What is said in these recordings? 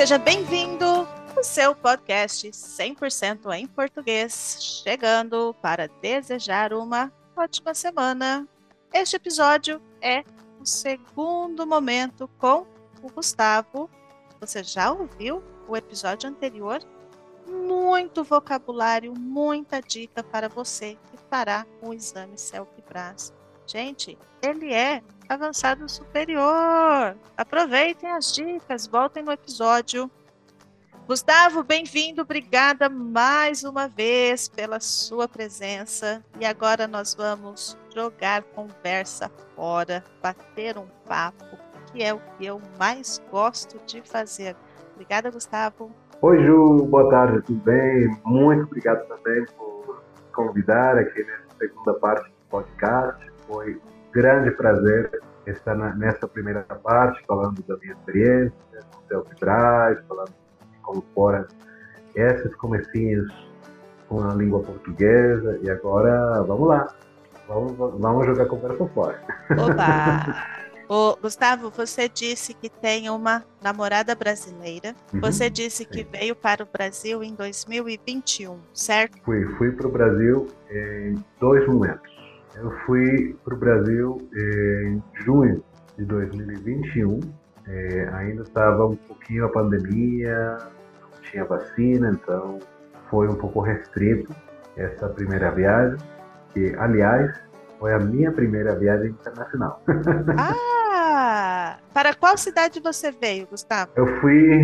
Seja bem-vindo ao seu podcast 100% em português, chegando para desejar uma ótima semana. Este episódio é o segundo momento com o Gustavo. Você já ouviu o episódio anterior? Muito vocabulário, muita dica para você que fará o exame Celpibras. Gente, ele é avançado superior. Aproveitem as dicas, voltem no episódio. Gustavo, bem-vindo, obrigada mais uma vez pela sua presença. E agora nós vamos jogar conversa fora, bater um papo, que é o que eu mais gosto de fazer. Obrigada, Gustavo. Oi, Ju, boa tarde, tudo bem? Muito obrigado também por convidar aqui nessa segunda parte do podcast. Foi um grande prazer estar na, nessa primeira parte, falando da minha experiência com o Celtibras, falando de como foram esses comecinhos com a língua portuguesa. E agora, vamos lá. Vamos, vamos jogar conversa fora. Opa! Ô, Gustavo, você disse que tem uma namorada brasileira. Uhum, você disse sim. que veio para o Brasil em 2021, certo? Fui, fui para o Brasil em dois momentos. Eu fui para o Brasil em junho de 2021. É, ainda estava um pouquinho a pandemia, não tinha vacina, então foi um pouco restrito essa primeira viagem, que, aliás, foi a minha primeira viagem internacional. Ah! Para qual cidade você veio, Gustavo? Eu fui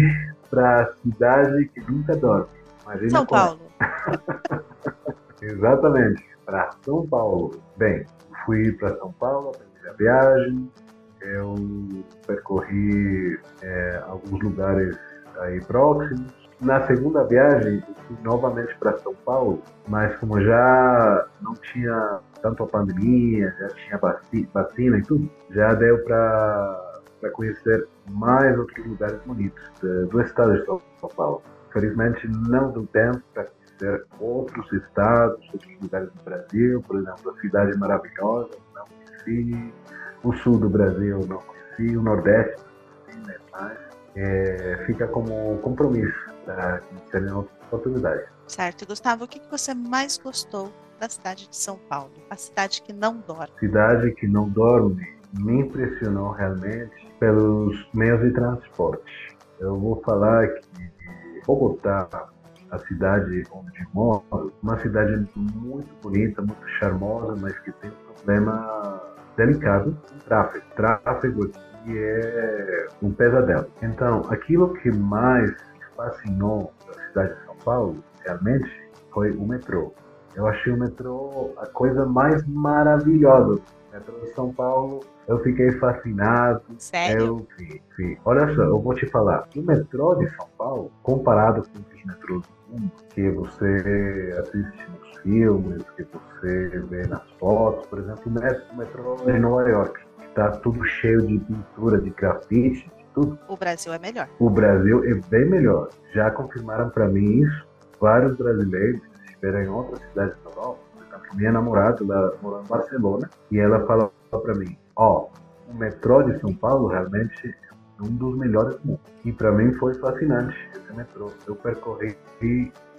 para a cidade que nunca dorme. Imagina São Paulo. Exatamente para São Paulo. Bem, fui para São Paulo, a primeira viagem, eu percorri é, alguns lugares aí próximos. Na segunda viagem, fui novamente para São Paulo, mas como já não tinha tanto a pandemia, já tinha vacina e tudo, já deu para conhecer mais outros lugares bonitos do estado de São Paulo. Felizmente não deu tempo para conhecer outros estados, outros lugares do Brasil, por exemplo, a cidade maravilhosa, não conheci, o sul do Brasil não conheci, o nordeste não conheci, né? mas é, fica como compromisso para conhecer outras oportunidades. Certo. Gustavo, o que você mais gostou da cidade de São Paulo? A cidade que não dorme. Cidade que não dorme me impressionou realmente pelos meios de transporte. Eu vou falar que Bogotá a cidade onde moro, uma cidade muito bonita, muito charmosa, mas que tem um problema delicado com tráfego. Tráfego aqui é um pesadelo. Então, aquilo que mais fascinou da cidade de São Paulo, realmente, foi o metrô. Eu achei o metrô a coisa mais maravilhosa. O metrô de São Paulo, eu fiquei fascinado. Sério? Eu, Olha só, eu vou te falar. O metrô de São Paulo, comparado com os metrôs que você assiste nos filmes, que você vê nas fotos, por exemplo, o metrô de Nova York, que está tudo cheio de pintura, de grafite, de tudo. O Brasil é melhor. O Brasil é bem melhor. Já confirmaram para mim isso vários brasileiros que estiveram em outras cidades da Europa. Por exemplo, minha namorada, ela mora em Barcelona, e ela falou para mim, ó, oh, o metrô de São Paulo realmente um dos melhores do mundo. E para mim foi fascinante esse metrô. Eu percorri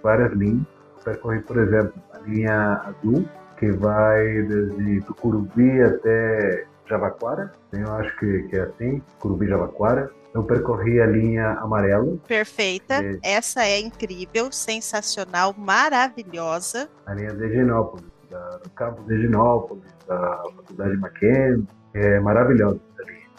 várias linhas. Eu percorri, por exemplo, a linha azul, que vai desde Tucuruvi até Jabaquara. Eu acho que, que é assim, Tucuruvi Jabaquara. Eu percorri a linha amarela. Perfeita. E... Essa é incrível, sensacional, maravilhosa. A linha de Higienópolis, da, do campus de Higienópolis, da Faculdade Mackenzie. É maravilhosa.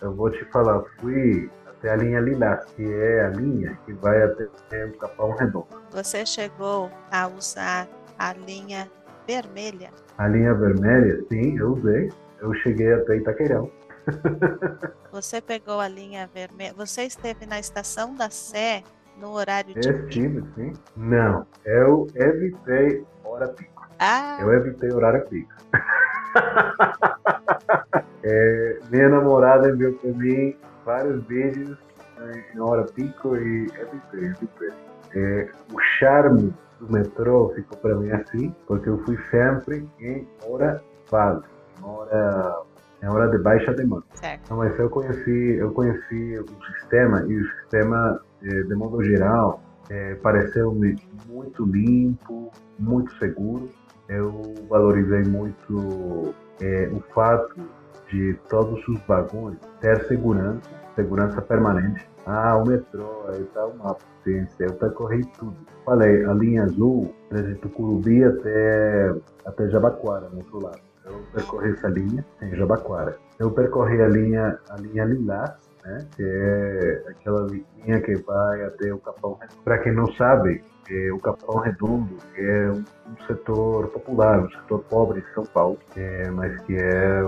Eu vou te falar, fui até a linha lilás, que é a linha que vai até o Capão Redondo. Você chegou a usar a linha vermelha? A linha vermelha, sim, eu usei. Eu cheguei até Itaquerão. Você pegou a linha vermelha. Você esteve na estação da Sé no horário de. Estive, sim. Não, eu evitei hora pico. Ah. Eu evitei horário pico. É, minha namorada enviou para mim vários vídeos em hora pico e é diferente. É, o charme do metrô ficou para mim assim, porque eu fui sempre em hora vaga, em hora, em hora de baixa demanda. Certo. Então, mas eu conheci, eu conheci o sistema e o sistema é, de modo geral, é, pareceu-me muito limpo, muito seguro. Eu valorizei muito é, o fato de todos os vagões ter segurança, segurança permanente. Ah, o metrô, aí tá uma potência, eu percorri tudo. Falei, a linha azul, desde Tucurubi até, até Jabaquara, no outro lado. Eu percorri essa linha em Jabaquara. Eu percorri a linha, a linha Lilás, né, que é aquela linha que vai até o Capão Redondo. Para quem não sabe, é, o Capão Redondo é um, um, setor popular, um setor pobre de São Paulo, é, mas que é,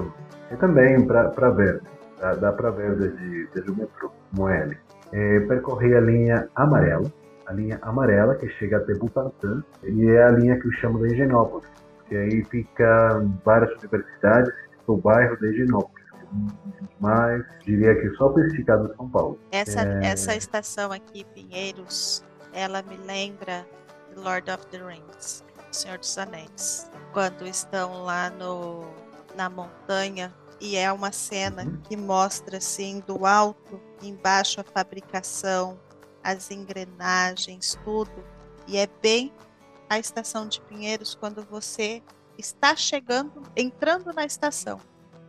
é também para ver, dá, dá para ver desde, o metrô, como ele. É, percorri a linha amarela, a linha amarela que chega até Butantã, e é a linha que eu chamo de Higienópolis, que aí fica várias universidades, o bairro de Higienópolis mas diria que só sofisticado de São Paulo. Essa, é... essa estação aqui, Pinheiros, ela me lembra Lord of the Rings, Senhor dos Anéis, quando estão lá no, na montanha e é uma cena uhum. que mostra assim do alto, embaixo a fabricação, as engrenagens, tudo, e é bem a estação de Pinheiros quando você está chegando, entrando na estação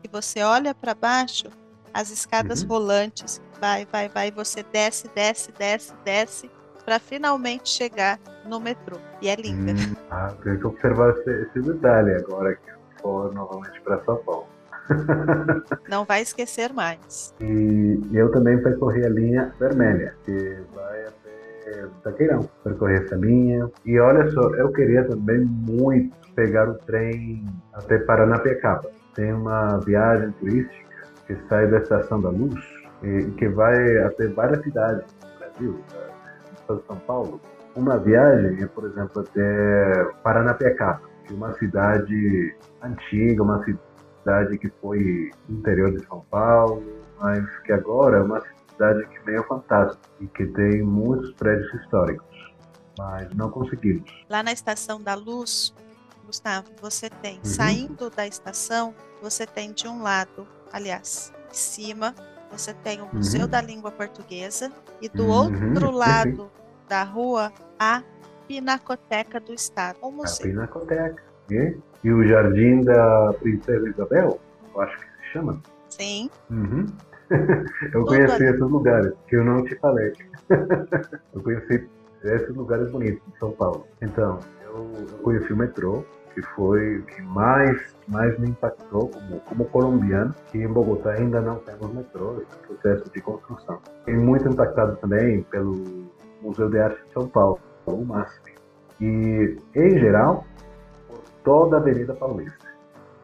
e você olha para baixo, as escadas uhum. rolantes, vai, vai, vai, você desce, desce, desce, desce, para finalmente chegar no metrô. E é linda. Hum, ah, tem que observar esse, esse detalhe agora que eu for novamente para São Paulo. Não vai esquecer mais. E eu também percorri a linha vermelha, que vai até Taqueirão. Percorri essa linha. E olha só, eu queria também muito pegar o trem até Paranapiacaba tem uma viagem turística que sai da Estação da Luz e que vai até várias cidades do Brasil, de São Paulo. Uma viagem é, por exemplo, até Paranapiacaba, que é uma cidade antiga, uma cidade que foi interior de São Paulo, mas que agora é uma cidade que meio fantástica e que tem muitos prédios históricos. Mas não conseguimos. Lá na Estação da Luz, Gustavo, você tem, uhum. saindo da estação, você tem de um lado, aliás, em cima, você tem o Museu uhum. da Língua Portuguesa e do uhum. outro lado da rua, a Pinacoteca do Estado. O museu. A Pinacoteca. E, e o Jardim da Princesa Isabel, eu acho que se chama. Sim. Uhum. eu conheci esses lugares, que eu não te falei. eu conheci esses lugares bonitos de São Paulo. Então, eu conheci o metrô, que foi o que mais, mais me impactou como, como colombiano, que em Bogotá ainda não temos metrô, esse processo de construção. Fiquei muito impactado também pelo Museu de Arte de São Paulo, o MASP. E, em geral, por toda a Avenida Paulista.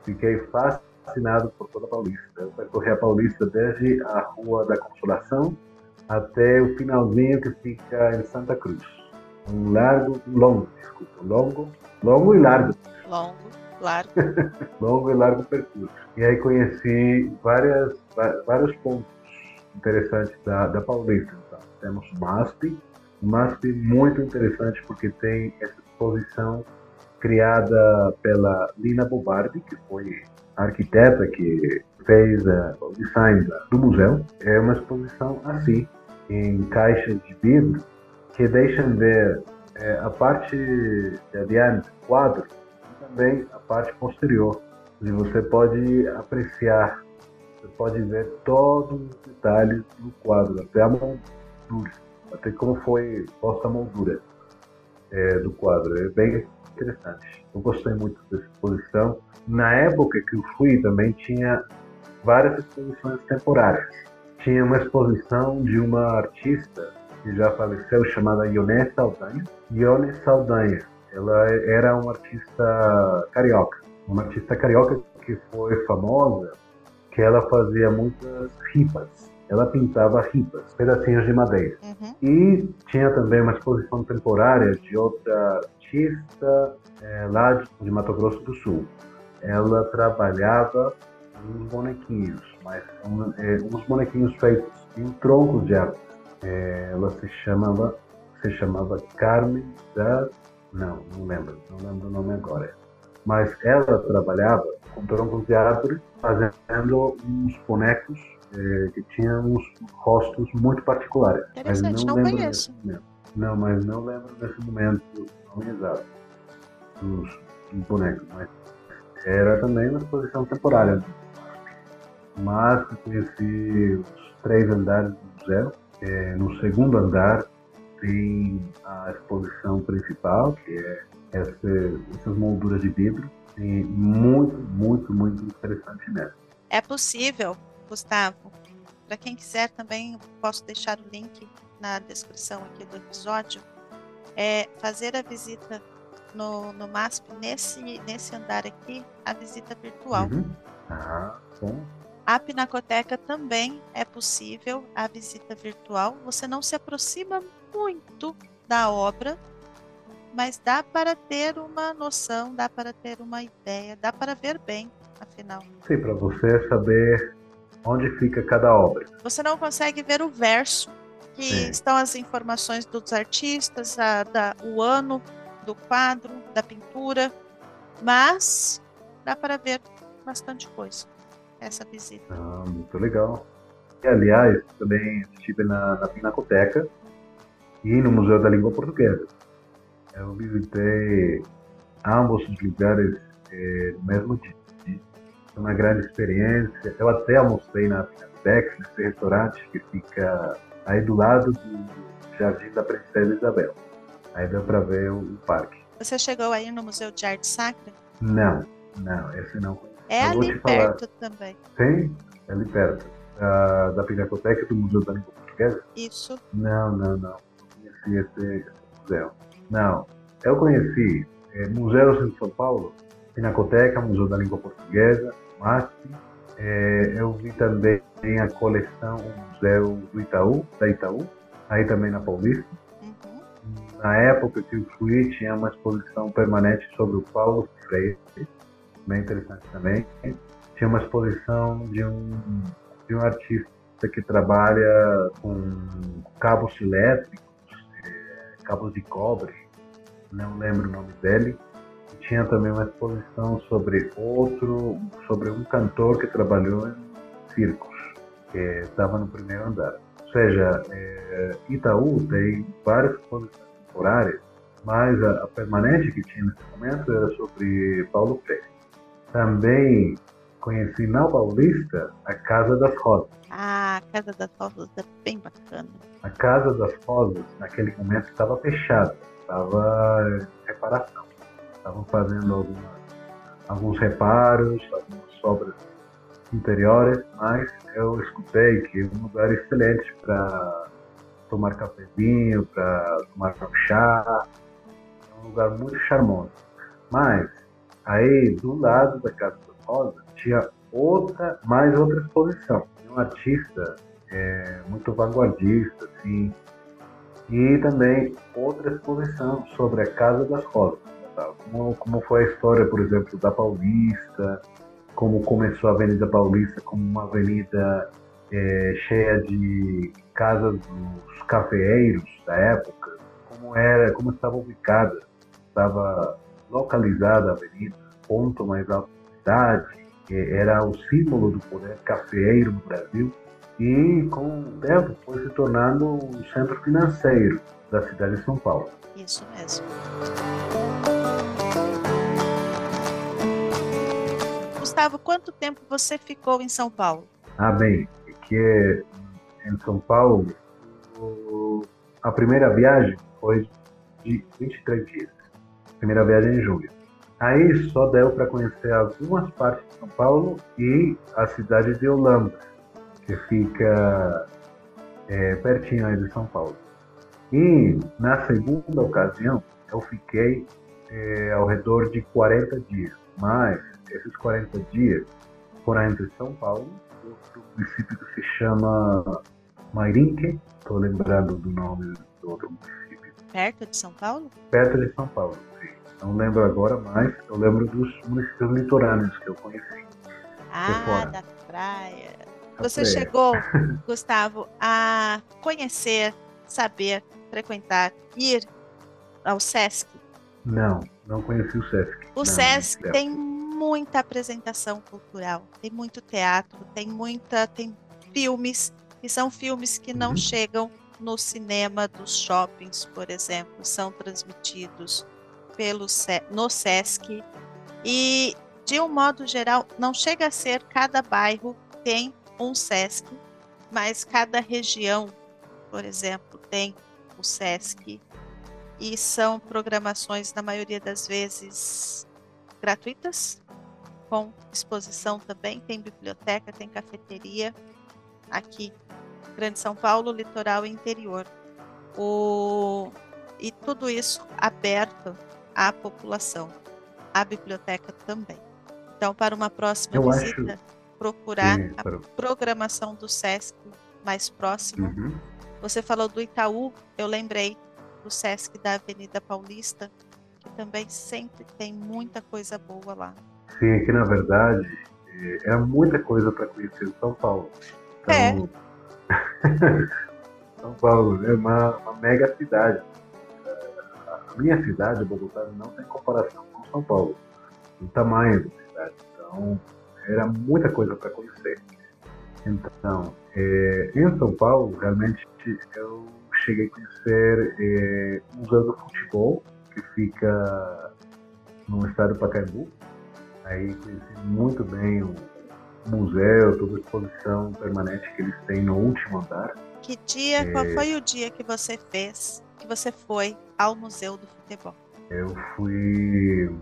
Fiquei fascinado por toda a Paulista. Eu percorri a Paulista desde a Rua da Consolação até o finalzinho que fica em Santa Cruz. Um largo, longo, desculpa, longo, longo e largo longo, largo. longo e largo percurso. E aí conheci várias, vários pontos interessantes da, da Paulista. Então, temos MASP, MASP muito interessante porque tem essa exposição criada pela Lina Bobardi, que foi a arquiteta que fez uh, o design do museu. É uma exposição assim, em caixas de vidro, que deixam ver é, a parte de adiante, quadro, também a parte posterior. E você pode apreciar, você pode ver todos os detalhes do quadro, até a moldura, até como foi posta a moldura é, do quadro. É bem interessante. Eu gostei muito dessa exposição. Na época que eu fui também tinha várias exposições temporárias. Tinha uma exposição de uma artista que já faleceu chamada Ioné Saldanha. Ioné Saldanha ela era uma artista carioca, uma artista carioca que foi famosa, que ela fazia muitas ripas. Ela pintava ripas, pedacinhos de madeira. Uhum. E tinha também uma exposição temporária de outra artista é, lá de, de Mato Grosso do Sul. Ela trabalhava uns bonequinhos, mas um, é, uns bonequinhos feitos em troncos de árvores. É, ela se chamava se chamava Carmen das não, não lembro, não lembro o nome agora. Mas ela trabalhava com troncos de árvore, fazendo uns bonecos é, que tinha uns rostos muito particulares. Interessante, não, não conheço. Não, mas não lembro nesse momento o nome exato dos, dos bonecos, mas era também uma exposição temporária. Mas conheci os três andares do museu. É, no segundo andar tem a exposição principal, que é essa, essas molduras de vidro. E muito, muito, muito interessante mesmo. É possível, Gustavo. Para quem quiser também, posso deixar o link na descrição aqui do episódio. É fazer a visita no, no MASP, nesse, nesse andar aqui, a visita virtual. Uhum. Ah, bom. A Pinacoteca também é possível a visita virtual. Você não se aproxima muito da obra, mas dá para ter uma noção, dá para ter uma ideia, dá para ver bem, afinal. Sim, para você saber onde fica cada obra. Você não consegue ver o verso, que Sim. estão as informações dos artistas, a, da, o ano do quadro, da pintura, mas dá para ver bastante coisa essa visita. Ah, muito legal. E, aliás, também estive na, na Pinacoteca e no Museu da Língua Portuguesa. Eu visitei ambos os lugares eh, no mesmo dia. Foi uma grande experiência. Eu até almocei na Pinacoteca, nesse restaurante que fica aí do lado do Jardim da Princesa Isabel. Aí deu para ver o, o, parque. Você chegou aí no Museu de Arte Sacra? Não, não, esse não. É Eu ali perto também. Tem? É ali perto. Da, da Pinacoteca do Museu da Língua Portuguesa? Isso. Não, não, não. Conheci esse, museu. Não. Eu conheci é, museus em São Paulo, Pinacoteca, Museu da Língua Portuguesa, MASP. É, eu vi também a coleção, o Museu do Itaú, da Itaú, aí também na Paulista na época que eu fui, tinha uma exposição permanente sobre o Paulo Freire, bem interessante também. Tinha uma exposição de um, de um artista que trabalha com cabos elétricos, cabos de cobre, não lembro o nome dele. Tinha também uma exposição sobre outro, sobre um cantor que trabalhou em circos, que estava no primeiro andar. Ou seja, é, Itaú tem várias exposições temporária, mas a, a, permanente que tinha nesse momento era sobre Paulo Freire. Também conheci na Paulista a Casa das Rosas. Ah, a Casa das Rosas é bem bacana. A Casa das Rosas, naquele momento, estava fechada, estava em reparação. Estavam fazendo algumas, alguns reparos, algumas obras interiores, mas eu escutei que um lugar excelente para tomar cafezinho, para tomar um chá. É um lugar muito charmoso. Mas aí do lado da Casa das Rosas tinha outra, mais outra exposição. Um artista é, muito vanguardista, assim, e também outra exposição sobre a Casa das Rosas. Tá? Como, como foi a história, por exemplo, da Paulista, como começou a Avenida Paulista como uma avenida é, cheia de casas dos cafeeiros da época, como era, como estava ubicada, estava localizada a avenida, ponto mais alto da cidade, era o símbolo do poder cafeeiro no Brasil e com o tempo foi se tornando um centro financeiro da cidade de São Paulo. Isso mesmo. Gustavo, quanto tempo você ficou em São Paulo? Ah, bem, que em São Paulo, a primeira viagem foi de 23 dias. Primeira viagem em julho. Aí só deu para conhecer algumas partes de São Paulo e a cidade de Holanda, que fica é, pertinho aí de São Paulo. E na segunda ocasião eu fiquei é, ao redor de 40 dias, mas esses 40 dias foram entre São Paulo outro município que se chama Mairinque, estou lembrando do nome do outro município. Perto de São Paulo? Perto de São Paulo, sim. Não lembro agora, mas eu lembro dos municípios litorâneos que eu conheci. Ah, da praia. Você chegou, Gustavo, a conhecer, saber, frequentar, ir ao SESC? Não, não conheci o SESC. O não, SESC tem muita apresentação cultural, tem muito teatro, tem muita, tem filmes, que são filmes que não Uhum. chegam no cinema dos shoppings, por exemplo, são transmitidos pelo no SESC. E de um modo geral não chega a ser cada bairro tem um SESC, mas cada região, por exemplo, tem o SESC. E são programações na maioria das vezes gratuitas, com exposição também, tem biblioteca, tem cafeteria aqui, Grande São Paulo, litoral e interior. O... E tudo isso aberto à população, à biblioteca também. Então, para uma próxima Eu acho- visita, procurar Sim, a para- programação do SESC mais próxima. Uhum. Você falou do Itaú, eu lembrei do SESC da Avenida Paulista, que também sempre tem muita coisa boa lá. Sim, aqui na verdade eh, era muita coisa para conhecer em São Paulo. É. Então, São Paulo é uma, uma mega cidade. Minha cidade, Bogotá, não tem comparação com São Paulo. O tamanho da cidade. Então, era muita coisa para conhecer. Então, eh, em São Paulo, realmente, eu cheguei a conhecer eh, o Museu do Futebol, que fica no estado do Pacaembu. Aí conheci muito bem o museu, toda a exposição permanente que eles têm no último andar. Que dia, qual É. foi o dia que você fez, que você foi ao Museu do Futebol? Eu fui.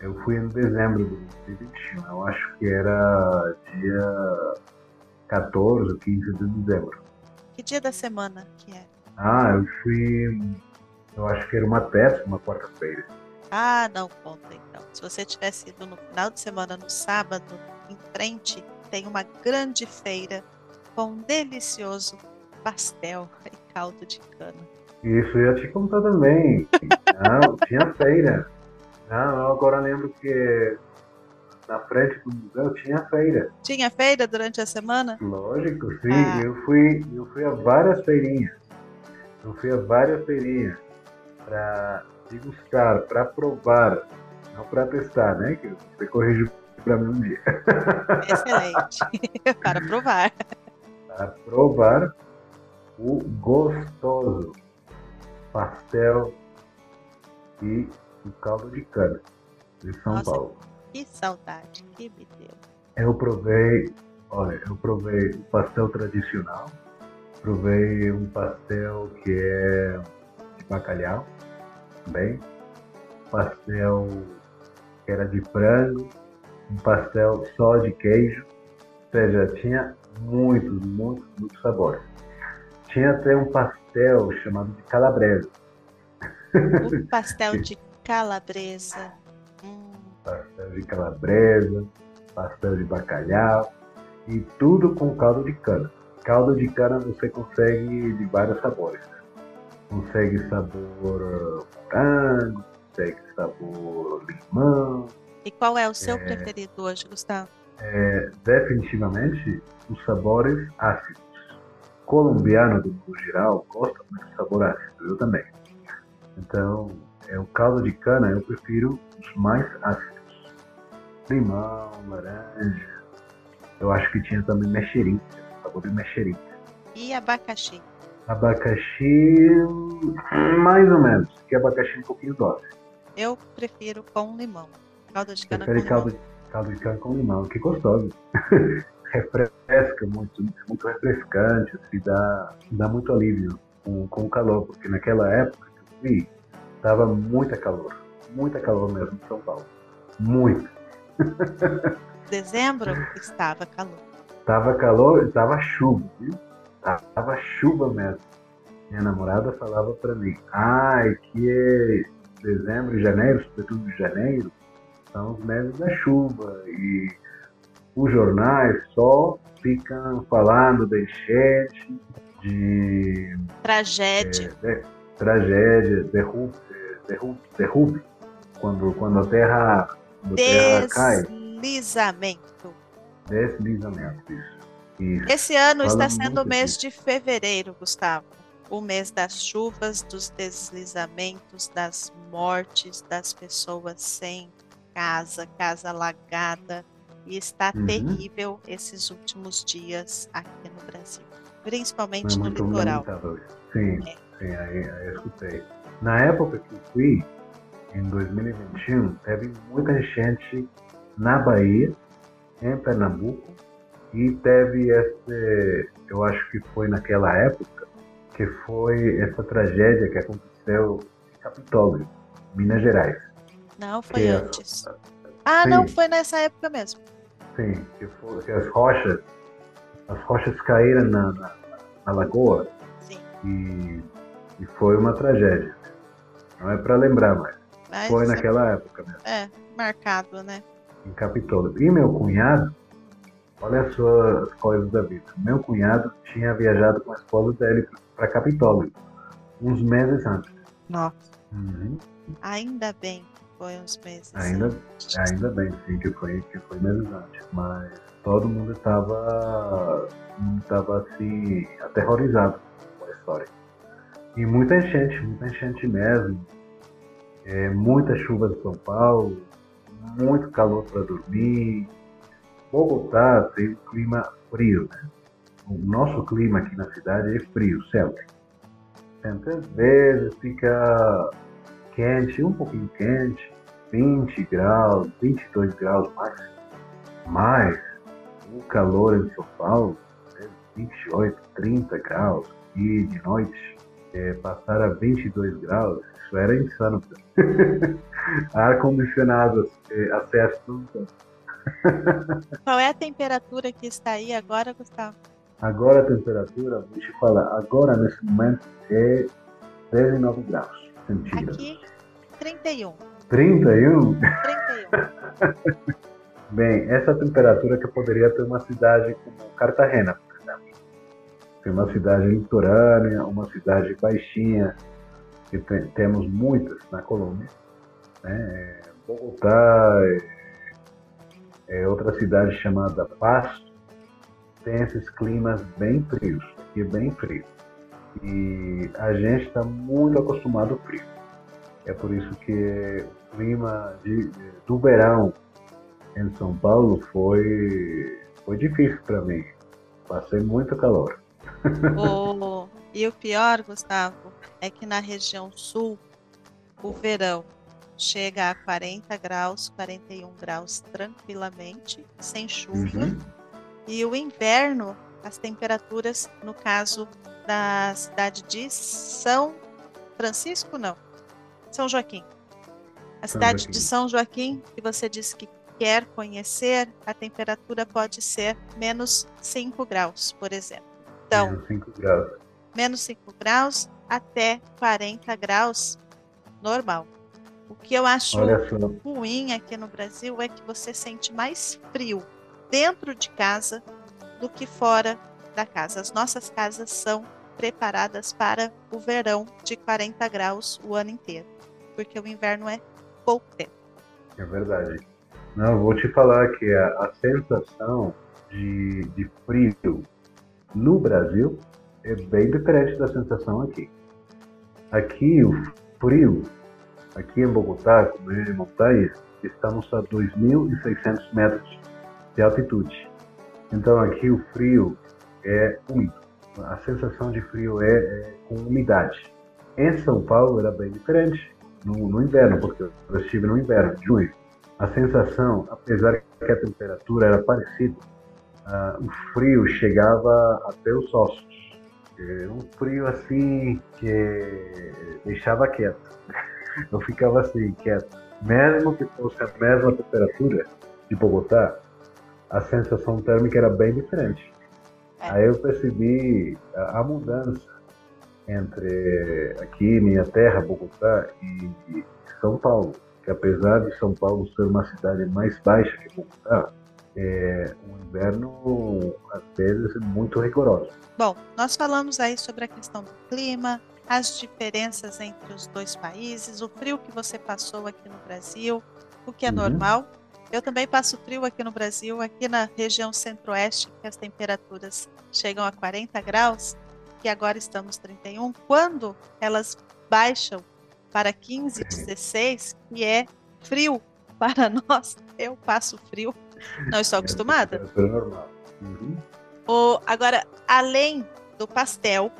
Eu fui em dezembro de 2021. Eu acho que era dia 14 ou 15 de dezembro. Que dia da semana que é? Ah, eu fui. Eu acho que era uma terça, uma quarta-feira. Ah, não conta então. Se você tivesse ido no final de semana, no sábado, em frente, tem uma grande feira com um delicioso pastel e caldo de cana. Isso eu ia te contar também. Não, tinha feira. Não, eu agora lembro que na frente do museu tinha feira. Tinha feira durante a semana? Lógico, sim. Ah. Eu fui, eu fui a várias feirinhas. Eu fui a várias feirinhas para degustar, para provar, não para testar, né? Que você corrigiu para mim um dia. Excelente. Para provar. Para provar o gostoso pastel e o caldo de cana de São Nossa. Paulo. Que saudade que me deu. Eu provei, olha, eu provei o pastel tradicional, provei um pastel que é de bacalhau, também, pastel que era de frango, um pastel só de queijo, ou seja, tinha muitos, muitos, muitos sabores. Tinha até um pastel chamado de calabresa, O pastel de calabresa. Hum, pastel de calabresa, pastel de bacalhau e tudo com caldo de cana. Caldo de cana você consegue de vários sabores. né? Consegue sabor frango, consegue sabor limão. E qual é o seu É. preferido hoje, Gustavo? É, definitivamente os sabores ácidos. Colombiano, do geral, gosta muito de sabor ácido, eu também. Então, é o caldo de cana, eu prefiro os mais ácidos. Limão, laranja. Eu acho que tinha também mexerica, sabor de mexerica. E abacaxi? Abacaxi, mais ou menos, porque abacaxi é um pouquinho doce. Eu prefiro com limão. Caldo de cana com Prefere limão. caldo, de- caldo de cana com limão, que gostoso. Refresca muito, muito refrescante, assim, dá, dá muito alívio com, com o calor, porque naquela época que eu fui, tava muita calor, muita calor mesmo em São Paulo. Muito. Dezembro estava calor. Tava calor tava chuva, viu? Tava chuva mesmo. Minha namorada falava pra mim, ai, que é dezembro e janeiro, sobretudo janeiro, são os meses da chuva e os jornais só ficam falando de enchente, de, Tragédia. é, de tragédia, derrube, derrube, derrube, quando, quando a terra, quando terra cai, Deslizamento. deslizamento, isso. Isso. Esse ano Fala está sendo o mês de fevereiro, Gustavo. O mês das chuvas, dos deslizamentos, das mortes, das pessoas sem casa, casa alagada. E está Uhum. terrível esses últimos dias aqui no Brasil, principalmente É no litoral. Sim, É. sim, aí, aí eu escutei. Na época que eu fui, em 2021, teve muita enchente na Bahia, em Pernambuco, e teve esse, eu acho que foi naquela época, que foi essa tragédia que aconteceu em Capitólio, Minas Gerais. Não, foi Que é- antes. Ah, Sim. não, foi nessa época mesmo. Sim, que as rochas, as rochas caíram na, na, na lagoa e, e foi uma tragédia. Não é para lembrar mais. Mas Foi naquela época mesmo, é marcado, né? em Capitólio. E meu cunhado, olha só as coisas da vida. Meu cunhado tinha viajado com a esposa dele para Capitólio, uns meses antes. Nossa. Uhum. Ainda bem foi uns meses. Ainda, ainda bem, sim, que foi, que foi meses antes. Mas todo mundo estava estava assim, aterrorizado com a história. E muita enchente, muita enchente mesmo. É, muita chuva em São Paulo, muito calor para dormir. Bogotá tem um clima frio, né? O nosso clima aqui na cidade é frio, sempre. Às vezes fica quente, um pouquinho quente, 20 graus, 22 graus máximo. Mas o calor em São Paulo é 28, 30 graus e de noite é, passar a 22 graus, isso era insano. Ar-condicionado, é, acesso tudo. Qual é a temperatura que está aí agora, Gustavo? Agora a temperatura, vou te falar, agora nesse momento é 19 graus Aqui, 31. 31? 31. Bem, essa temperatura que poderia ter uma cidade como Cartagena, por exemplo. Tem uma cidade litorânea, uma cidade baixinha, que tem- temos muitas na Colômbia. Né? Bogotá, é, é outra cidade chamada Pasto, tem esses climas bem frios, aqui é bem frio. E a gente está muito acostumado ao frio. É por isso que o clima de- do verão em São Paulo foi, foi difícil para mim. Passei muito calor. O- E o pior, Gustavo, é que na região sul, o verão chega a 40 graus, 41 graus tranquilamente, sem chuva. Uhum. E o inverno, as temperaturas, no caso da cidade de São Francisco, não, São Joaquim. A cidade Joaquim. de São Joaquim, que você disse que quer conhecer, a temperatura pode ser menos 5 graus, por exemplo. Então, Menos 5 graus. menos 5 graus até 40 graus, normal. O que eu acho ruim aqui no Brasil é que você sente mais frio dentro de casa do que fora da casa. As nossas casas são preparadas para o verão de 40 graus o ano inteiro, porque o inverno é pouco tempo. é verdade. Não, vou te falar que a, a sensação de, de frio no Brasil é bem diferente da sensação aqui. Aqui o frio, aqui em Bogotá, como é montanha, estamos a 2.600 metros de altitude. Então aqui o frio é úmido. A sensação de frio é, é com umidade. Em São Paulo era bem diferente no, no inverno, porque eu estive no inverno, junho. A sensação, apesar que a temperatura era parecida, ah, o frio chegava até os ossos. É um frio assim que deixava quieto. Eu ficava assim, quieto. Mesmo que fosse a mesma temperatura de Bogotá, a sensação térmica era bem diferente. É. Aí eu percebi a, a mudança entre aqui, minha terra, Bogotá, e São Paulo. Que apesar de São Paulo ser uma cidade mais baixa que Bogotá, é, o inverno às vezes é muito rigoroso. Bom, nós falamos aí sobre a questão do clima, as diferenças entre os dois países, o frio que você passou aqui no Brasil, o que é Uhum. normal. Eu também passo frio aqui no Brasil, aqui na região centro-oeste, que as temperaturas chegam a 40 graus, que agora estamos 31. Quando elas baixam para 15, Sim. 16, que é frio para nós, eu passo frio. Não estou acostumada. Temperatura normal. Uhum. O, agora, além do pastel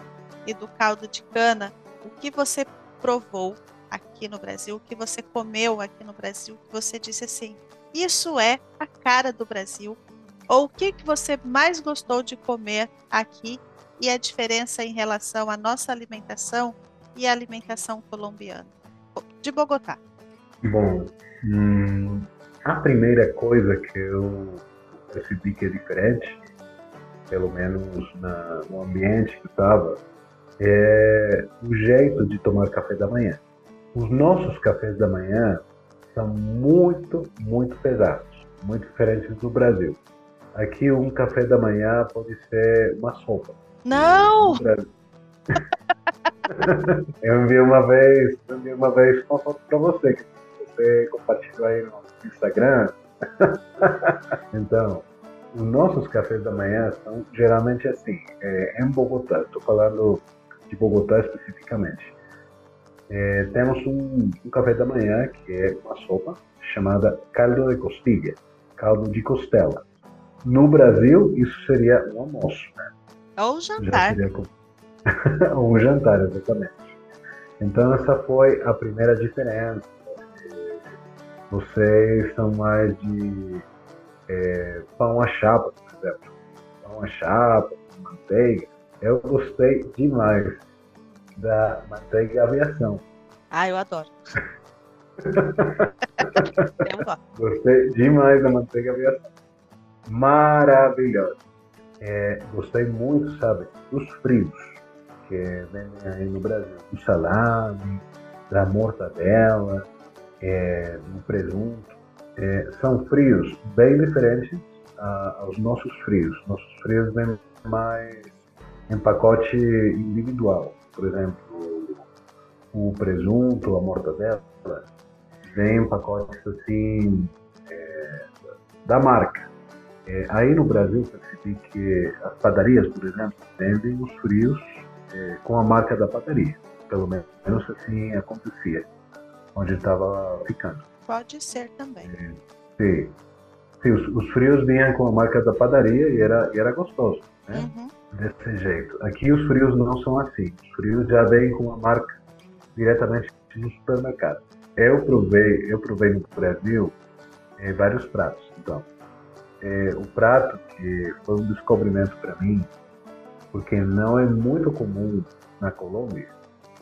e do caldo de cana, o que você provou aqui no Brasil, o que você comeu aqui no Brasil, que você disse assim, isso é a cara do Brasil? Ou o que, que você mais gostou de comer aqui e a diferença em relação à nossa alimentação e a alimentação colombiana? De Bogotá. Bom, hum, a primeira coisa que eu percebi que é diferente, pelo menos na, no ambiente que estava, é o jeito de tomar café da manhã. Os nossos cafés da manhã são muito, muito pesados, muito diferentes do Brasil. Aqui um café da manhã pode ser uma sopa. Não! eu enviei uma vez, eu enviei uma vez uma foto para você, que você compartilhou aí no Instagram. então, os nossos cafés da manhã são geralmente assim, é, em Bogotá, estou falando de Bogotá especificamente. É, temos um, um, café da manhã que é uma sopa chamada caldo de costilha, caldo de costela. No Brasil, isso seria um almoço. Né? Ou jantar. Ou um jantar, exatamente. Então, essa foi a primeira diferença. Vocês são mais de é, pão a chapa, por exemplo. Pão a chapa, manteiga. Eu gostei demais da manteiga aviação. Ah, eu adoro. eu. Gostei demais da manteiga aviação. Maravilhosa. É, gostei muito, sabe, dos frios que vem aí no Brasil. Do salame, da mortadela, é, do presunto. É, são frios bem diferentes a, aos nossos frios. Nossos frios vêm mais em pacote individual. Por exemplo, o presunto, a mortadela, vem em pacotes assim é, da marca. É, aí no Brasil percebi que as padarias, por exemplo, vendem os frios é, com a marca da padaria. Pelo menos assim acontecia, onde estava ficando. Pode ser também. É, sim. sim os, os, frios vinham com a marca da padaria e era, e era gostoso. Né? Uhum desse jeito. Aqui os frios não são assim. Os frios já vêm com a marca diretamente no supermercado. Eu provei, eu provei no Brasil é, vários pratos. Então, é, o prato que foi um descobrimento para mim, porque não é muito comum na Colômbia,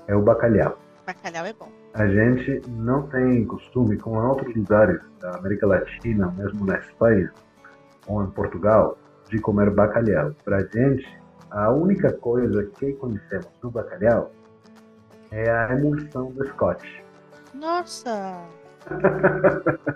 é o bacalhau. Bacalhau é bom. A gente não tem costume, como em outros lugares da América Latina, mesmo na Espanha ou em Portugal, de comer bacalhau. Para gente, a única coisa que conhecemos do bacalhau é a emulsão do Scotch. Nossa!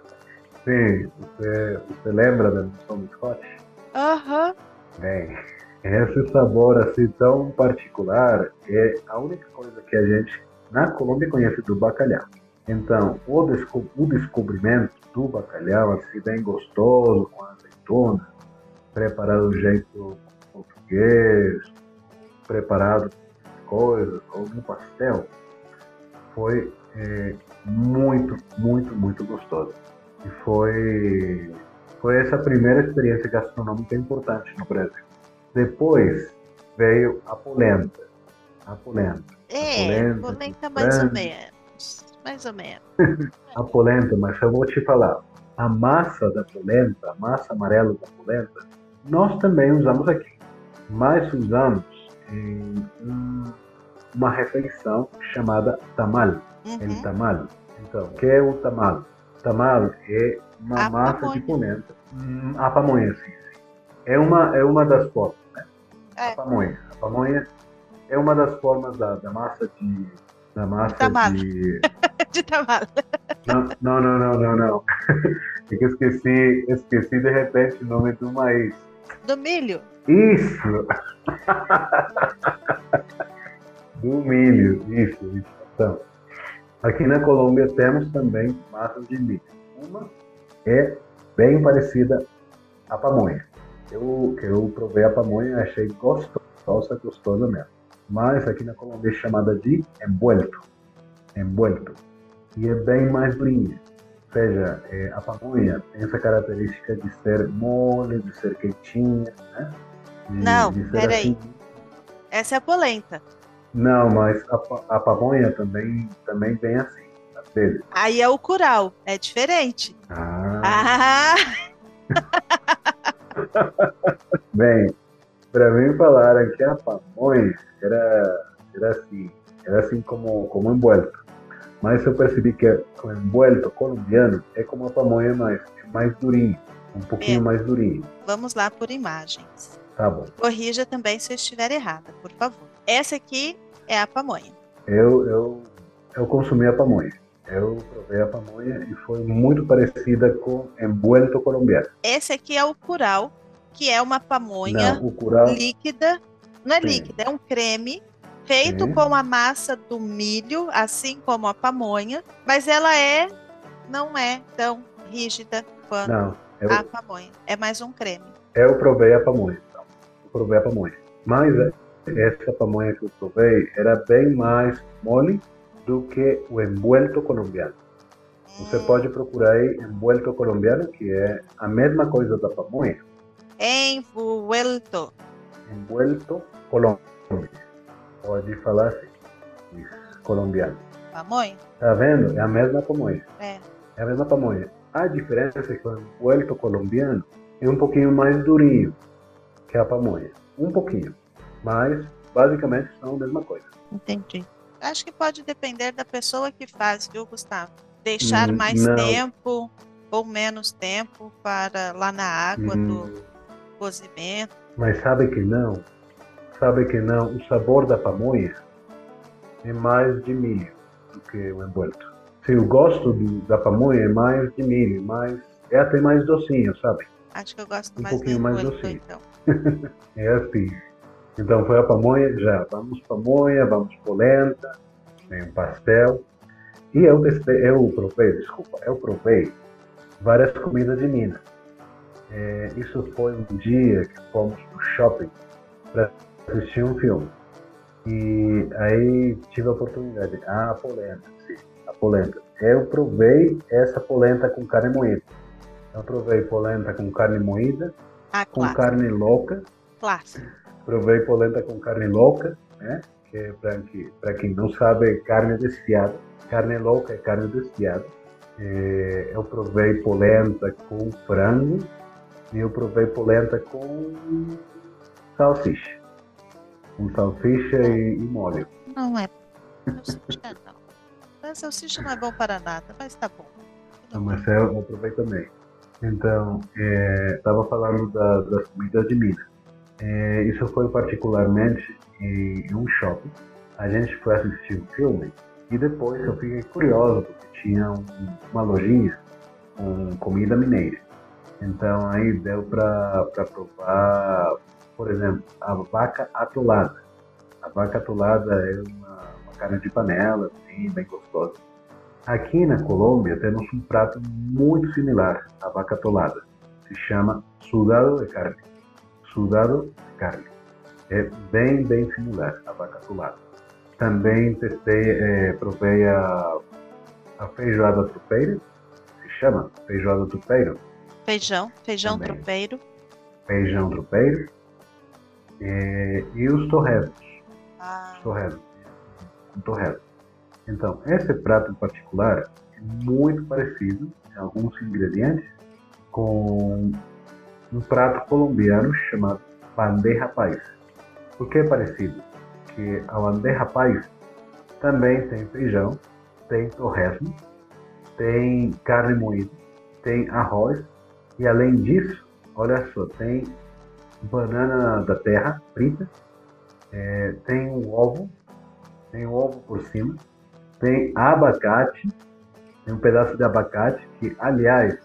Sim, você, você lembra da emulsão do Scotch? Aham. Uhum. Bem, esse sabor assim tão particular é a única coisa que a gente na Colômbia conhece do bacalhau. Então, o, desco o descobrimento do bacalhau, assim, bem gostoso, com azeitona, preparado do jeito português, preparado coisas, algum pastel, foi é, muito, muito, muito gostoso. E foi, foi essa primeira experiência gastronômica importante no Brasil. Depois veio a polenta. A polenta. É, a polenta, polenta mais ou menos. Mais ou menos. a polenta, mas eu vou te falar. A massa da polenta, a massa amarela da polenta, nós também usamos aqui mas usamos em uma refeição chamada tamal. Uhum. El tamal. Então, o que é o tamal? Tamal é uma a massa pamonha. de polenta. Hum, a pamonha, sim, sim. É uma, é uma das formas, né? É. A pamonha. A pamonha é uma das formas da, da massa de. Da massa tamal. de. de tamal. Não, não, não, não, não. não. É que esqueci, esqueci de repente o nome do maíz. Do milho? Isso! Do milho, isso, isso. Então, aqui na Colômbia temos também massas de milho. Uma é bem parecida à pamonha. Eu, eu provei a pamonha e achei gostosa, gostosa mesmo. Mas aqui na Colômbia é chamada de envuelto. Envuelto. E é bem mais durinha. Ou seja, é, a pamonha tem essa característica de ser mole, de ser quentinha, né? Não, peraí. assim. Essa é a polenta. Não, mas a, a pamonha também, também vem assim, às vezes. Aí é o curau, é diferente. Ah, Ah, bem, para mim falaram que a pamonha era, era assim, era assim como, como envuelto. Mas eu percebi que o envuelto colombiano é como a pamonha, é mais durinho, um pouquinho É. mais durinho. vamos lá por imagens. Tá bom. Corrija também se eu estiver errada, por favor. Essa aqui é a pamonha. Eu, eu, eu consumi a pamonha. Eu provei a pamonha e foi muito parecida com envuelto colombiano. Esse aqui é o curau, que é uma pamonha Não, curau, líquida. Não é Sim. líquida, é um creme feito Sim. com a massa do milho, assim como a pamonha, mas ela é não é tão rígida quanto não, eu, a pamonha. É mais um creme. eu provei a pamonha. Provei a pamonha. Mas eh, essa pamonha que eu provei era bem mais mole do que o envuelto colombiano. Você pode procurar aí envuelto colombiano, que é a mesma coisa da pamonha. Envuelto. Envuelto Colômbia. Pode falar assim. Isso, colombiano. Pamonha? Tá vendo? É a mesma pamonha. É. É a mesma pamonha. A diferença é que o envuelto colombiano é um pouquinho mais durinho que a pamonha. Um pouquinho. Mas, basicamente, são a mesma coisa. Entendi. Acho que pode depender da pessoa que faz, viu, Gustavo? Deixar Hum, mais não. tempo ou menos tempo para lá na água Hum, do cozimento. Mas sabe que não? Sabe que não? O sabor da pamonha é mais de milho do que o envuelto. Se eu gosto do- da pamonha é mais de milho, mais, é até mais docinho, sabe? Acho que eu gosto Um mais do pouquinho mais docinho. então. É assim. Então foi a pamonha, já. Vamos pamonha, vamos polenta, tem um pastel. E eu eu provei, desculpa, eu provei várias comidas de Minas. É, isso foi um dia que fomos no shopping para assistir um filme. E aí tive a oportunidade. Ah, a polenta, sim, a polenta. Eu provei essa polenta com carne moída. Eu provei polenta com carne moída, A com clássica. carne louca clássica. Provei polenta com carne louca, né? Que é para que, quem não sabe, é carne desfiada. Carne louca é carne desfiada. É, eu provei polenta com frango e eu provei polenta com salsicha. Com salsicha e, e molho. Não é. Salsicha não. A salsicha não é bom para nada, mas tá bom. Então, mas eu, eu provei também. Então, estava falando da- das comidas de Minas. É, isso foi particularmente em, em um shopping. A gente foi assistir um filme e depois eu fiquei curioso porque tinha um- uma lojinha com comida mineira. Então aí deu para provar, por exemplo, a vaca atolada. A vaca atolada é uma, uma carne de panela, assim, bem gostosa. Aqui na Colômbia temos um prato muito similar à vaca atolada. Se chama sudado de carne. Sudado de carne. É bem, bem similar à vaca atolada. Também testei, eh, provei a, a feijoada tropeira. Se chama feijoada tropeira. Feijão, feijão Também. tropeiro. Feijão tropeiro. Eh, e os torresmos. Ah, torresmo. Com torresmo. Então, esse prato em particular é muito parecido em alguns ingredientes com um prato colombiano chamado bandeja paisa. Por que é parecido? Porque a bandeja paisa também tem feijão, tem torresmo, tem carne moída, tem arroz e além disso, olha só, tem banana da terra frita, é, tem um ovo, tem um ovo por cima, tem abacate, tem um pedaço de abacate que, aliás,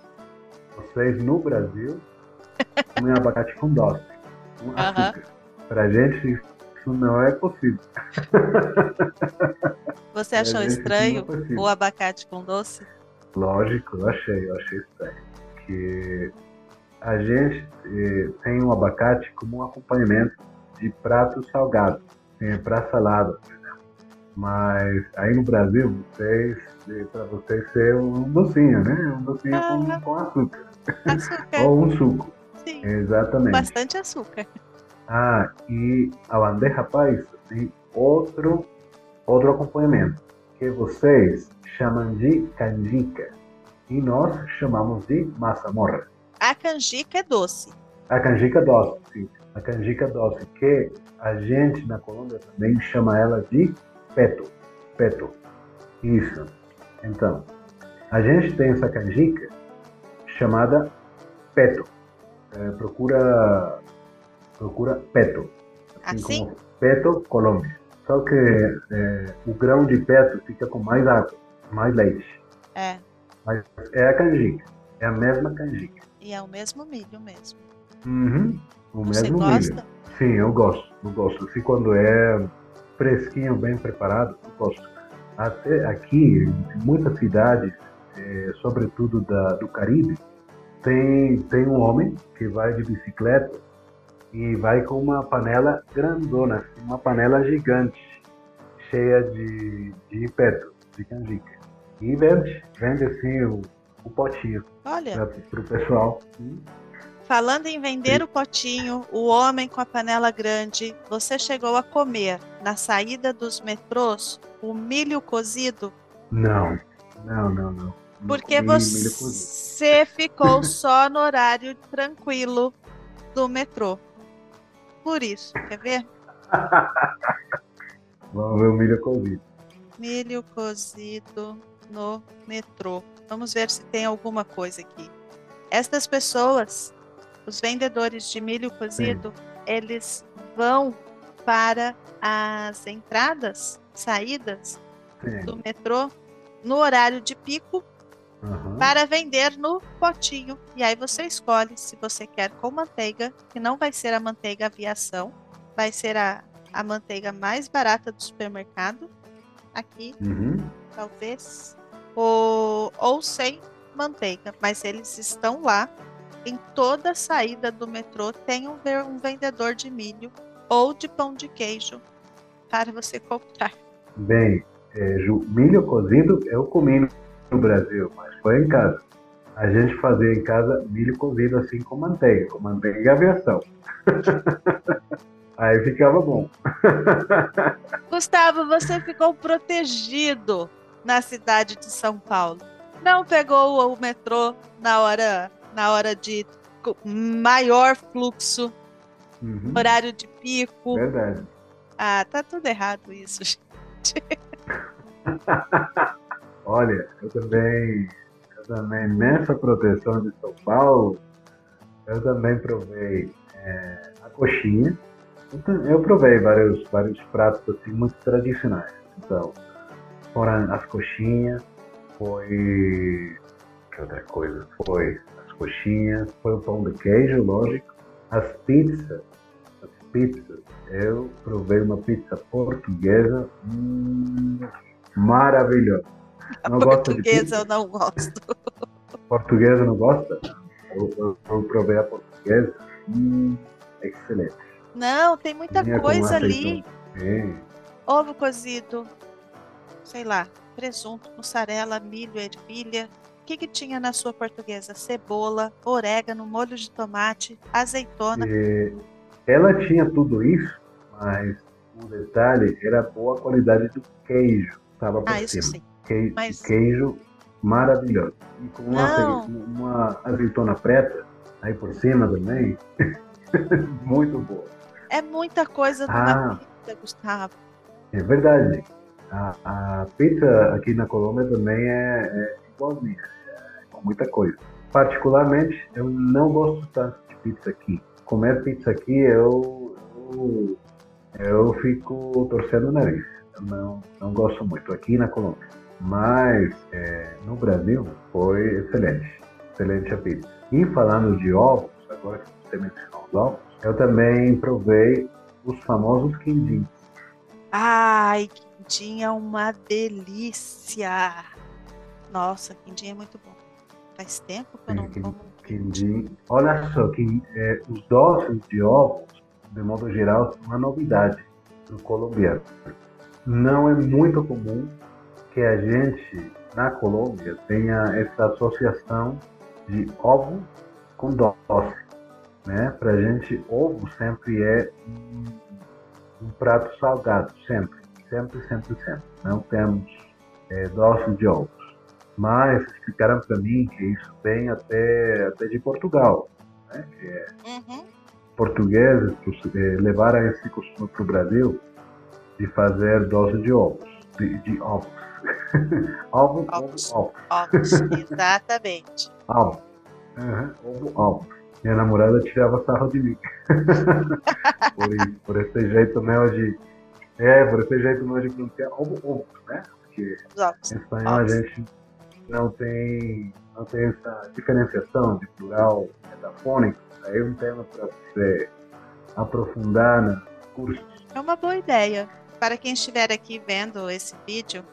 vocês no Brasil comem abacate com doce, com açúcar. Pra gente isso não é possível. você achou gente, isso estranho é o abacate com doce? Lógico, eu achei, eu achei estranho. Que a gente eh, tem o abacate como um acompanhamento de pratos salgados, para salada. Mas aí no Brasil, vocês, para vocês ser um docinho, né? Um docinho Ah. com, com açúcar. Açúcar. Ou um suco. Sim. Exatamente. Bastante açúcar. Ah, e a bandeja paisa tem outro, outro acompanhamento, que vocês chamam de canjica e nós chamamos de massamorra. A canjica é doce. A canjica doce, sim. A canjica doce, que a gente na Colômbia também chama ela de peto. Peto. Isso. Então, a gente tem essa canjica chamada peto. É, procura, procura peto. Assim? como peto, Colômbia. Só que é, o grão de peto fica com mais água, mais leite. É. Mas é a canjica. É a mesma canjica. E é o mesmo milho mesmo. Uhum. O Você mesmo gosta? milho. Sim, eu gosto. Eu gosto. Assim, quando é fresquinho, bem preparado, gosto. Até aqui, em muitas cidades, eh, sobretudo da, do Caribe, tem, tem um homem que vai de bicicleta e vai com uma panela grandona, uma panela gigante, cheia de, de peto, de canjica. E vende, vende assim o, o potinho para o pessoal. Falando em vender o potinho, o homem com a panela grande, você chegou a comer na saída dos metrôs o milho cozido? Não, não, não, não. Porque você ficou só no horário tranquilo do metrô. Por isso, quer ver? Vamos ver o milho cozido. Milho cozido no metrô. Vamos ver se tem alguma coisa aqui. Estas pessoas, os vendedores de milho cozido, eles vão para as entradas, saídas Sim. do metrô no horário de pico Aham. para vender no potinho. E aí você escolhe se você quer com manteiga, que não vai ser a manteiga aviação, vai ser a, a manteiga mais barata do supermercado. Aqui, Uhum. talvez. Ou, ou sem manteiga, mas eles estão lá. Em toda saída do metrô tem um, um vendedor de milho ou de pão de queijo para você comprar. Bem, é, Ju, milho cozido eu comi no Brasil, mas foi em casa. A gente fazia em casa milho cozido assim com manteiga, com manteiga e aviação. Aí ficava bom. Gustavo, você ficou protegido na cidade de São Paulo. Não pegou o metrô na hora, na hora de maior fluxo, Uhum. horário de pico. Verdade. Ah, tá tudo errado isso. gente. Olha, eu também, eu também nessa proteção de São Paulo, eu também provei é, a coxinha. Então, eu provei vários, vários pratos assim, muito tradicionais. Então, foram as coxinhas, foi. Que outra coisa? Foi as coxinhas, foi o pão de queijo, lógico. As pizzas, as pizzas, eu provei uma pizza portuguesa hum, maravilhosa. A Não portuguesa eu não gosto. Portuguesa não gosta? Eu, eu, eu provei a portuguesa. Hum, excelente. Não, tem muita Vinha com coisa ali. Sim. Ovo cozido, sei lá, presunto, mussarela, milho, ervilha. O que, que tinha na sua portuguesa? Cebola, orégano, molho de tomate, azeitona. E ela tinha tudo isso, mas o detalhe era a boa qualidade do queijo. Estava por Ah, isso cima. sim. Que- Mas- Queijo maravilhoso. E com uma, uma azeitona preta aí por cima também. Muito boa. É muita coisa numa Ah. pizza, Gustavo. É verdade. A, a pizza aqui na Colômbia também é, é igualzinha, é muita coisa. Particularmente, eu não gosto tanto de pizza aqui. Comer pizza aqui, eu, eu, eu fico torcendo o nariz. Eu não, não gosto muito aqui na Colômbia. Mas é, no Brasil foi excelente. Excelente a pizza. E falando de ovos, agora que você mencionou os ovos, eu também provei os famosos quindins. Ai, quindim é uma delícia. Nossa, quindim é muito bom. Faz tempo que eu não como. Quindim. Olha só, que é, os doces de ovos, de modo geral, são uma novidade do colombiano. não é muito comum que a gente, na Colômbia, tenha essa associação de ovo com doce. Né? Para a gente, ovo sempre é um, um, prato salgado, sempre, sempre, sempre, sempre. Não temos é, doce de ovos. Mas explicaram para mim que isso vem até, até de Portugal. Né? Que é, uhum. Portugueses é, levaram esse costume para o Brasil de fazer doce de ovos, de, de ovos. ovo, ovos. Ovo, ovos. Exatamente. Ovo. Uhum. Ovo, ovo. Minha namorada tirava sarro de mim. por, por esse jeito meu de. É, por esse jeito meu de pronunciar ovo, ovo, né? Porque em espanhol a gente não tem, não tem essa diferenciação de plural metafônico. Aí é um tema para você aprofundar nos cursos. É uma boa ideia. Para quem estiver aqui vendo esse vídeo,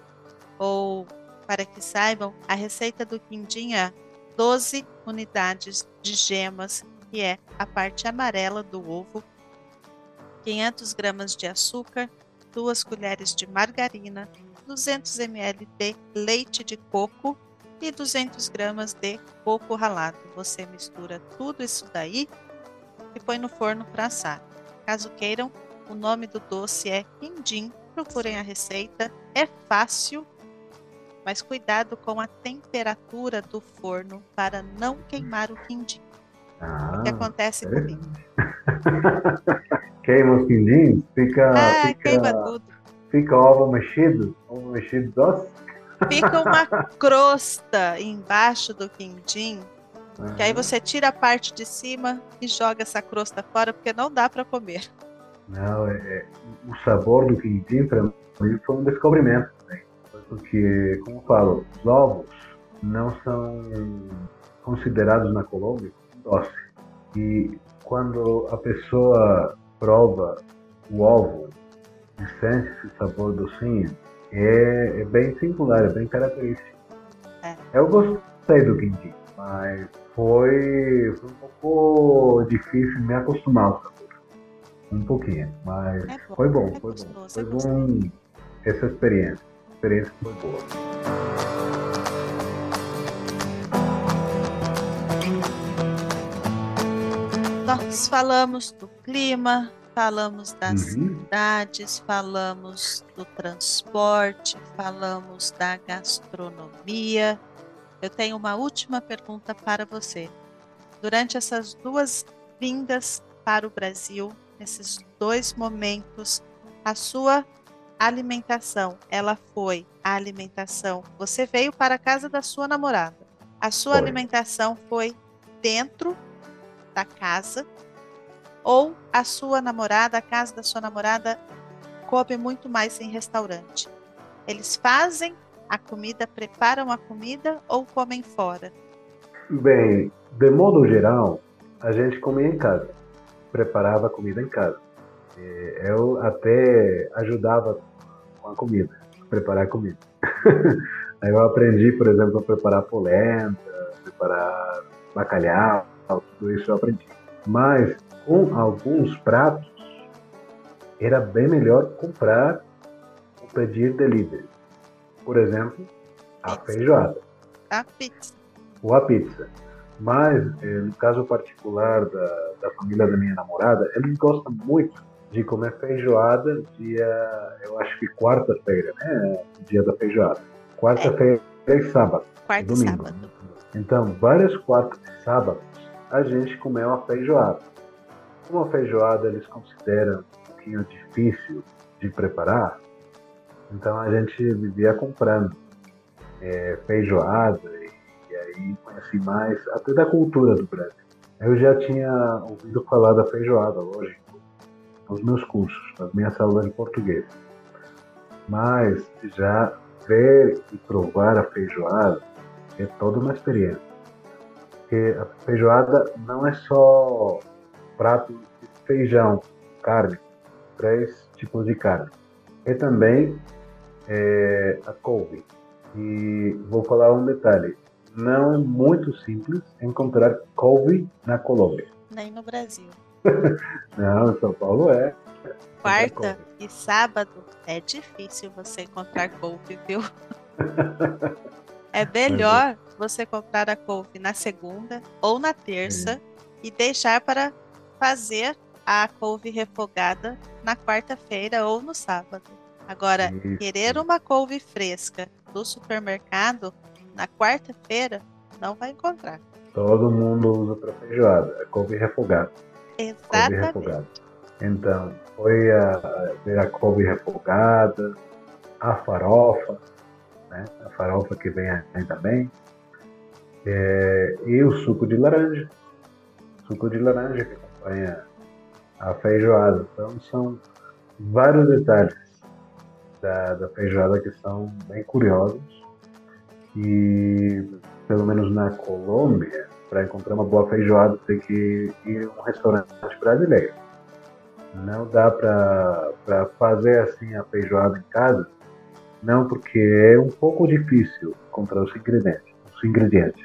ou para que saibam, a receita do quindinha 12 unidades de gemas, que é a parte amarela do ovo, 500 gramas de açúcar, 2 colheres de margarina, 200 ml de leite de coco e 200 gramas de coco ralado. Você mistura tudo isso daí e põe no forno para assar. Caso queiram, o nome do doce é quindim. Procurem a receita. É fácil mas cuidado com a temperatura do forno para não queimar o quindim. Ah, o que acontece é? comigo? Queima os quindins? Fica, ah, fica, queima tudo. Fica ovo mexido? Ovo mexido doce? Fica uma crosta embaixo do quindim, uhum. que aí você tira a parte de cima e joga essa crosta fora, porque não dá para comer. Não, é, é, o sabor do quindim para mim foi um descobrimento porque, como eu falo, os ovos não são considerados na Colômbia doce. E quando a pessoa prova o ovo e sente esse sabor docinho, é, é bem singular, é bem característico. É. Eu gostei do quindim, mas foi, foi um pouco difícil me acostumar. Um pouquinho, mas é bom, foi bom, é foi bom. Foi bom essa experiência experiência foi boa. Nós falamos do clima, falamos das uhum. cidades, falamos do transporte, falamos da gastronomia. Eu tenho uma última pergunta para você. Durante essas duas vindas para o Brasil, nesses dois momentos, a sua alimentação, ela foi a alimentação. Você veio para a casa da sua namorada. A sua foi. alimentação foi dentro da casa ou a sua namorada, a casa da sua namorada come muito mais em restaurante. Eles fazem a comida, preparam a comida ou comem fora? Bem, de modo geral, a gente comia em casa, preparava a comida em casa. Eu até ajudava com a comida, preparar a comida. Aí eu aprendi, por exemplo, a preparar polenta, preparar bacalhau, tudo isso eu aprendi. Mas com alguns pratos era bem melhor comprar ou pedir delivery. Por exemplo, a feijoada. A pizza. Ou a pizza. Mas, eh, no caso particular da, da família da minha namorada, eles gostam muito de comer feijoada dia, eu acho que quarta-feira, né? Dia da feijoada. Quarta-feira é. e sábado. Quarta domingo. sábado. Então, várias quartas e sábados, a gente comeu uma feijoada. Como a feijoada eles consideram um pouquinho difícil de preparar, então a gente vivia comprando é, feijoada e, e aí conheci mais até da cultura do Brasil. Eu já tinha ouvido falar da feijoada, lógico nos meus cursos, nas minhas aulas de português. Mas já ver e provar a feijoada é toda uma experiência. Porque a feijoada não é só prato de feijão, carne, três tipos de carne. É também é, a couve. E vou falar um detalhe: não é muito simples encontrar couve na Colômbia. Nem no Brasil. Não, São Paulo é. quarta e sábado é difícil você encontrar couve, viu? é melhor você comprar a couve na segunda ou na terça Sim. e deixar para fazer a couve refogada na quarta-feira ou no sábado. Agora, Isso. querer uma couve fresca do supermercado na quarta-feira não vai encontrar. Todo mundo usa para feijoada, é couve refogada. Exatamente. Couve refogada. Então, foi a, ver a couve refogada, a farofa, né? a farofa que vem aí também, é, e o suco de laranja. Suco de laranja que acompanha a feijoada. Então, são vários detalhes da, da feijoada que são bem curiosos. E, pelo menos na Colômbia, para encontrar uma boa feijoada, tem que ir a um restaurante brasileiro. Não dá para fazer assim a feijoada em casa, não, porque é um pouco difícil encontrar os ingredientes. Os ingredientes.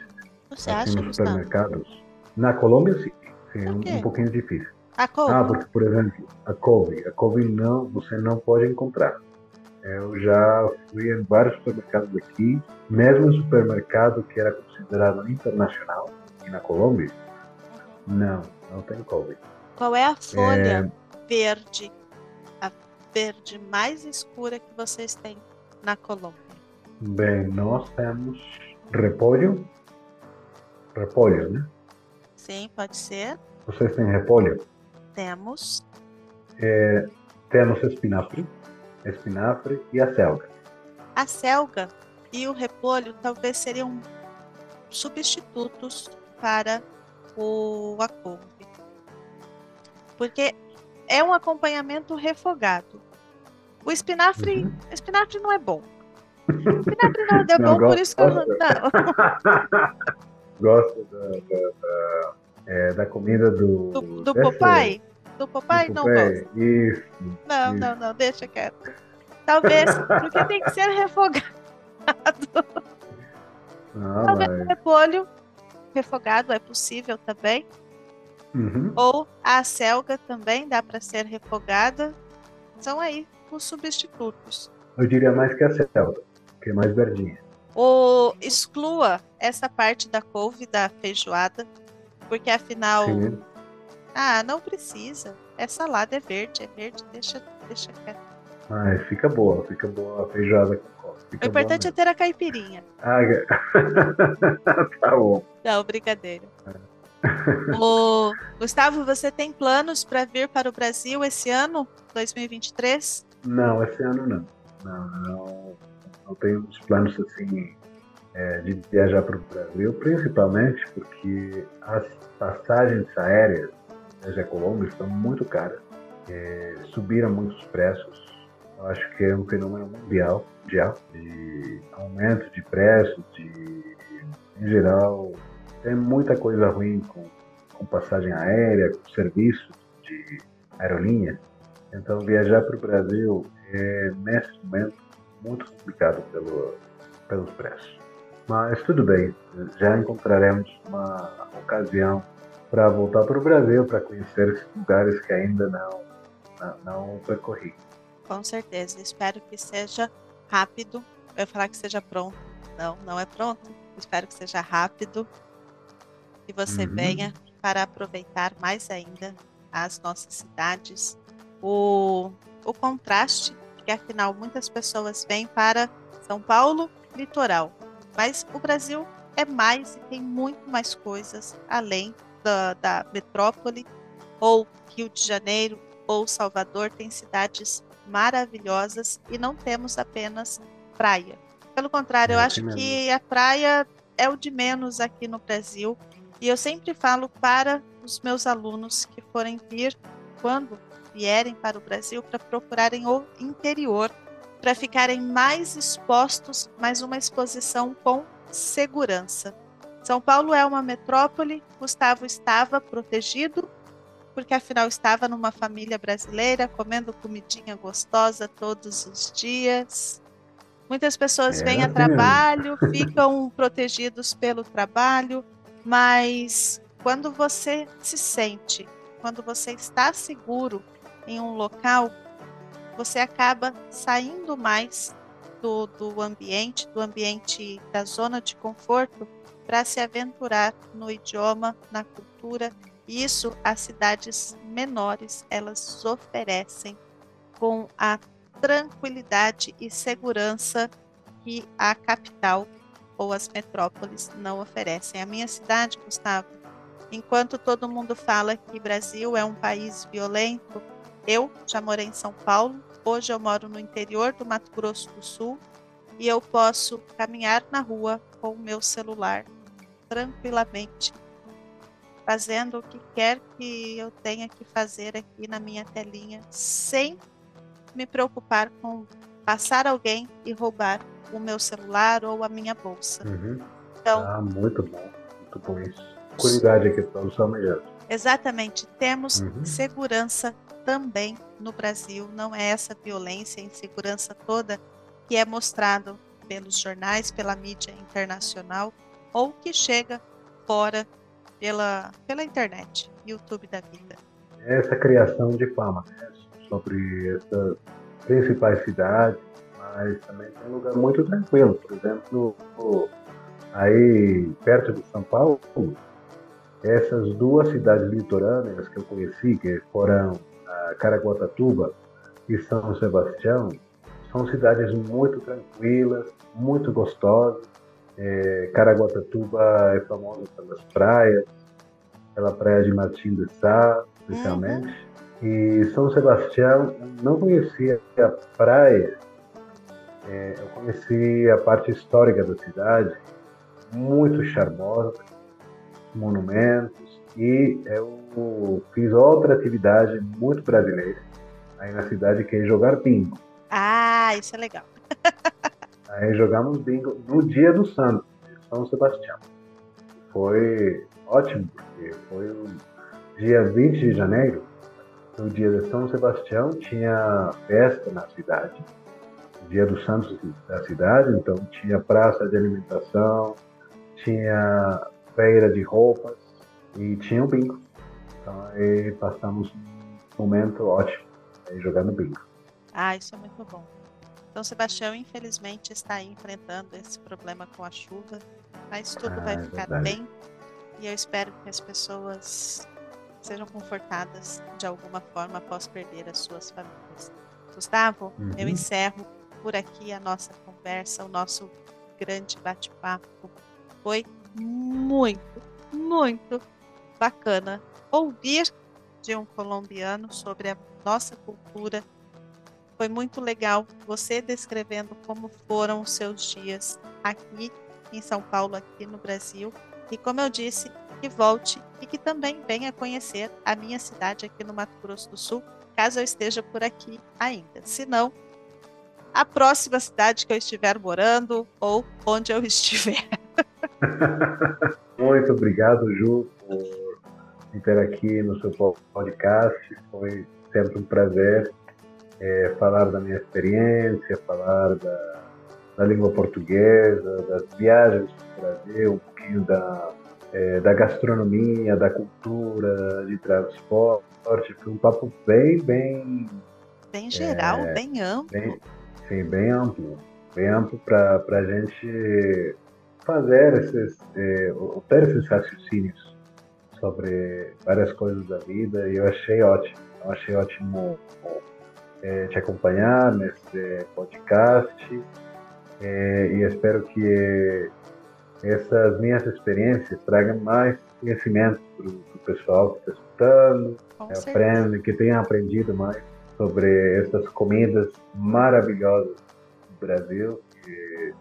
Você assim, acha, nos supermercados. Na Colômbia, sim. Sim um, um pouquinho difícil. A couve? Ah, porque, por exemplo, a couve. A couve não, você não pode encontrar. Eu já fui em vários supermercados aqui, mesmo em supermercado que era considerado internacional, na Colômbia, não, não tem couve. Qual é a folha é... verde, a verde mais escura que vocês têm na Colômbia? Bem, nós temos repolho, repolho, né? Sim, pode ser. Vocês têm repolho? Temos. É, temos espinafre, espinafre e a selga. A selga e o repolho talvez seriam substitutos para o a couve. Porque é um acompanhamento refogado. O espinafre, uhum. espinafre não é bom. O espinafre não é bom, por isso que eu não. gosto da, da, da, é, da comida do. Do, do Popeye? Do Popeye? Não gosto. Isso. Não, isso. não, não, deixa quieto. Talvez, porque tem que ser refogado. Não, Talvez o repolho refogado é possível também. Uhum. Ou a selga também dá para ser refogada. São aí os substitutos. Eu diria mais que a selga, que é mais verdinha. Ou exclua essa parte da couve da feijoada, porque afinal. Sim. Ah, não precisa. É salada, é verde, é verde, deixa, deixa quieto. Ai, fica boa, fica boa a feijoada com couve. o importante é ter a caipirinha. Ah, tá bom. Não, brincadeira. É. Ô, Gustavo, você tem planos para vir para o Brasil esse ano, 2023? Não, esse ano não. Não, não não tenho os planos assim é, de viajar para o Brasil, principalmente porque as passagens aéreas desde a Colômbia estão muito caras, é, subiram muitos preços. Eu acho que é um fenômeno mundial, mundial de aumento de preços, de, em geral, tem muita coisa ruim com, com passagem aérea, com serviços de aerolinha. Então, viajar para o Brasil é, nesse momento, muito complicado pelo, pelos preços. Mas tudo bem, já encontraremos uma ocasião para voltar para o Brasil, para conhecer esses lugares que ainda não, não, não percorri. Com certeza, espero que seja rápido. Eu ia falar que seja pronto. Não, não é pronto. Espero que seja rápido. Que você uhum. venha para aproveitar mais ainda as nossas cidades. O, o contraste porque afinal muitas pessoas vêm para São Paulo, litoral. Mas o Brasil é mais e tem muito mais coisas além da, da metrópole, ou Rio de Janeiro, ou Salvador, tem cidades maravilhosas e não temos apenas praia. Pelo contrário, é eu acho mesmo. que a praia é o de menos aqui no Brasil. E eu sempre falo para os meus alunos que forem vir, quando vierem para o Brasil para procurarem o interior, para ficarem mais expostos, mais uma exposição com segurança. São Paulo é uma metrópole, Gustavo estava protegido, porque afinal estava numa família brasileira, comendo comidinha gostosa todos os dias. Muitas pessoas é, vêm a trabalho, ficam protegidos pelo trabalho, mas quando você se sente, quando você está seguro em um local, você acaba saindo mais do, do ambiente, do ambiente da zona de conforto, para se aventurar no idioma, na cultura. Isso as cidades menores elas oferecem com a tranquilidade e segurança que a capital ou as metrópoles não oferecem. A minha cidade, Gustavo, enquanto todo mundo fala que Brasil é um país violento, eu já morei em São Paulo, hoje eu moro no interior do Mato Grosso do Sul e eu posso caminhar na rua com o meu celular tranquilamente, fazendo o que quer que eu tenha que fazer aqui na minha telinha, sem me preocupar com passar alguém e roubar o meu celular ou a minha bolsa. Uhum. Então, ah, muito bom, muito bom isso. Cuidado aqui para os melhor. Exatamente, temos uhum. segurança também no Brasil, não é essa violência insegurança toda que é mostrado pelos jornais, pela mídia internacional ou que chega fora pela, pela internet, YouTube da vida. Essa criação de fama né, sobre essas principais cidades, mas também tem um lugar muito tranquilo. Por exemplo, aí perto de São Paulo, essas duas cidades litorâneas que eu conheci, que foram Caraguatatuba e São Sebastião, são cidades muito tranquilas, muito gostosas. É, Caraguatatuba é famosa pelas praias, pela praia de Martim de Sá, especialmente. Uhum. E São Sebastião, não conhecia a praia, é, eu conheci a parte histórica da cidade, muito charmosa, monumentos, e eu fiz outra atividade muito brasileira aí na cidade, que é jogar bingo. Ah, isso é legal. aí jogamos bingo no dia do santo, São Sebastião. Foi ótimo, porque foi o dia 20 de janeiro, no dia de São Sebastião, tinha festa na cidade Dia dos Santos da cidade, então tinha praça de alimentação, tinha feira de roupas e tinha o bingo. Então aí passamos um momento ótimo aí jogando bingo. Ah, isso é muito bom. Então Sebastião, infelizmente, está aí enfrentando esse problema com a chuva, mas tudo ah, vai é ficar é bem e eu espero que as pessoas sejam confortadas de alguma forma após perder as suas famílias. Gustavo, uhum. eu encerro por aqui a nossa conversa, o nosso grande bate-papo. Foi muito, muito bacana ouvir de um colombiano sobre a nossa cultura. Foi muito legal você descrevendo como foram os seus dias aqui em São Paulo, aqui no Brasil. E como eu disse, que volte e que também venha conhecer a minha cidade aqui no Mato Grosso do Sul, caso eu esteja por aqui ainda. Se não, a próxima cidade que eu estiver morando ou onde eu estiver. Muito obrigado, Ju, por estar aqui no seu podcast. Foi sempre um prazer é, falar da minha experiência, falar da, da língua portuguesa, das viagens para o Brasil, um pouquinho da, é, da gastronomia, da cultura, de transporte. Foi um papo bem, bem. Bem geral, é, bem amplo. Bem, Sim, bem amplo. Bem amplo para a gente fazer esses, é, ter esses raciocínios sobre várias coisas da vida e eu achei ótimo. Eu achei ótimo é, te acompanhar nesse podcast é, e espero que essas minhas experiências tragam mais conhecimento para o pessoal que está escutando, que aprende, que tenha aprendido mais sobre essas comidas maravilhosas do Brasil que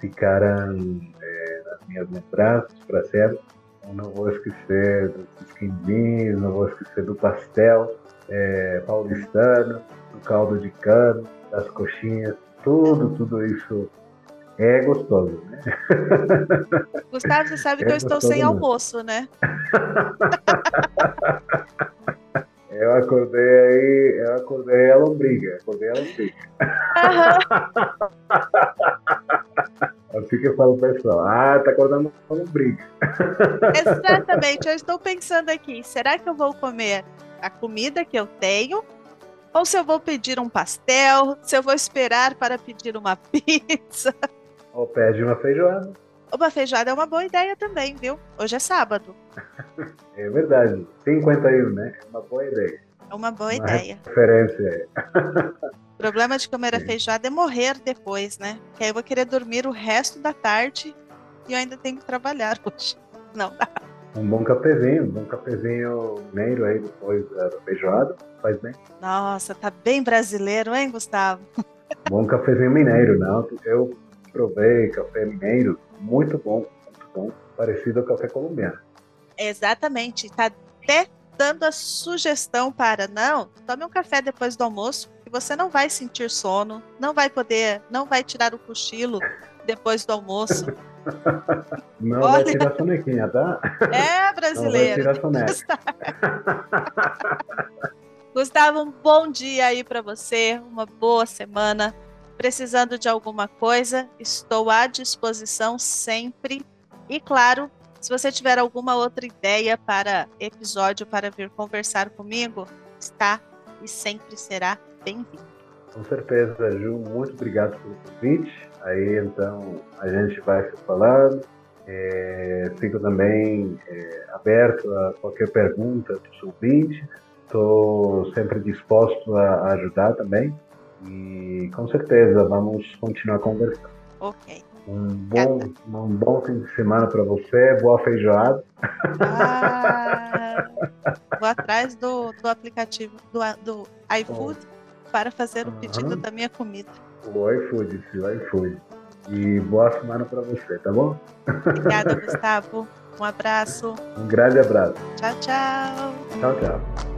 ficaram é, nas minhas lembranças para sempre. Eu não vou esquecer dos quindins, não vou esquecer do pastel é, paulistano, do caldo de cano, das coxinhas, tudo, tudo isso é gostoso, né? Gustavo, você sabe é que eu estou sem mesmo. almoço, né? Eu acordei aí, eu acordei a lombriga, acordei a lombriga. Uhum. assim que eu falo pessoal, ah, tá acordando a lombriga. Exatamente, eu estou pensando aqui, será que eu vou comer a comida que eu tenho ou se eu vou pedir um pastel, se eu vou esperar para pedir uma pizza. Ou pede uma feijoada. Uma feijoada é uma boa ideia também, viu? Hoje é sábado. É verdade. 51, né? É uma boa ideia. É uma boa uma ideia. Referência. O problema de comer a feijoada é morrer depois, né? Que aí eu vou querer dormir o resto da tarde e eu ainda tenho que trabalhar hoje. Não dá. Um bom cafezinho, um bom cafezinho mineiro aí depois da feijoada. Faz bem. Nossa, tá bem brasileiro, hein, Gustavo? Bom cafezinho mineiro, não. Eu provei café mineiro, muito bom, muito bom. Parecido ao café colombiano. Exatamente. Tá até dando a sugestão para não, tome um café depois do almoço, que você não vai sentir sono, não vai poder, não vai tirar o cochilo depois do almoço. Não Olha. vai tirar sonequinha, tá? É Não vai brasileiro. tirar soneca. Gustavo, um bom dia aí para você, uma boa semana. Precisando de alguma coisa, estou à disposição sempre. E claro, se você tiver alguma outra ideia para episódio para vir conversar comigo, está e sempre será bem-vindo. Com certeza, Ju, muito obrigado pelo convite. Aí então a gente vai se falando. É, fico também é, aberto a qualquer pergunta dos ouvintes. Estou sempre disposto a ajudar também. E com certeza vamos continuar conversando. Ok. Um bom, um bom fim de semana para você, boa feijoada. Ah, vou atrás do, do aplicativo do, do iFood para fazer o pedido Aham. da minha comida. O iFood, o iFood. E boa semana para você, tá bom? Obrigada, Gustavo. Um abraço. Um grande abraço. Tchau, tchau. Tchau, tchau.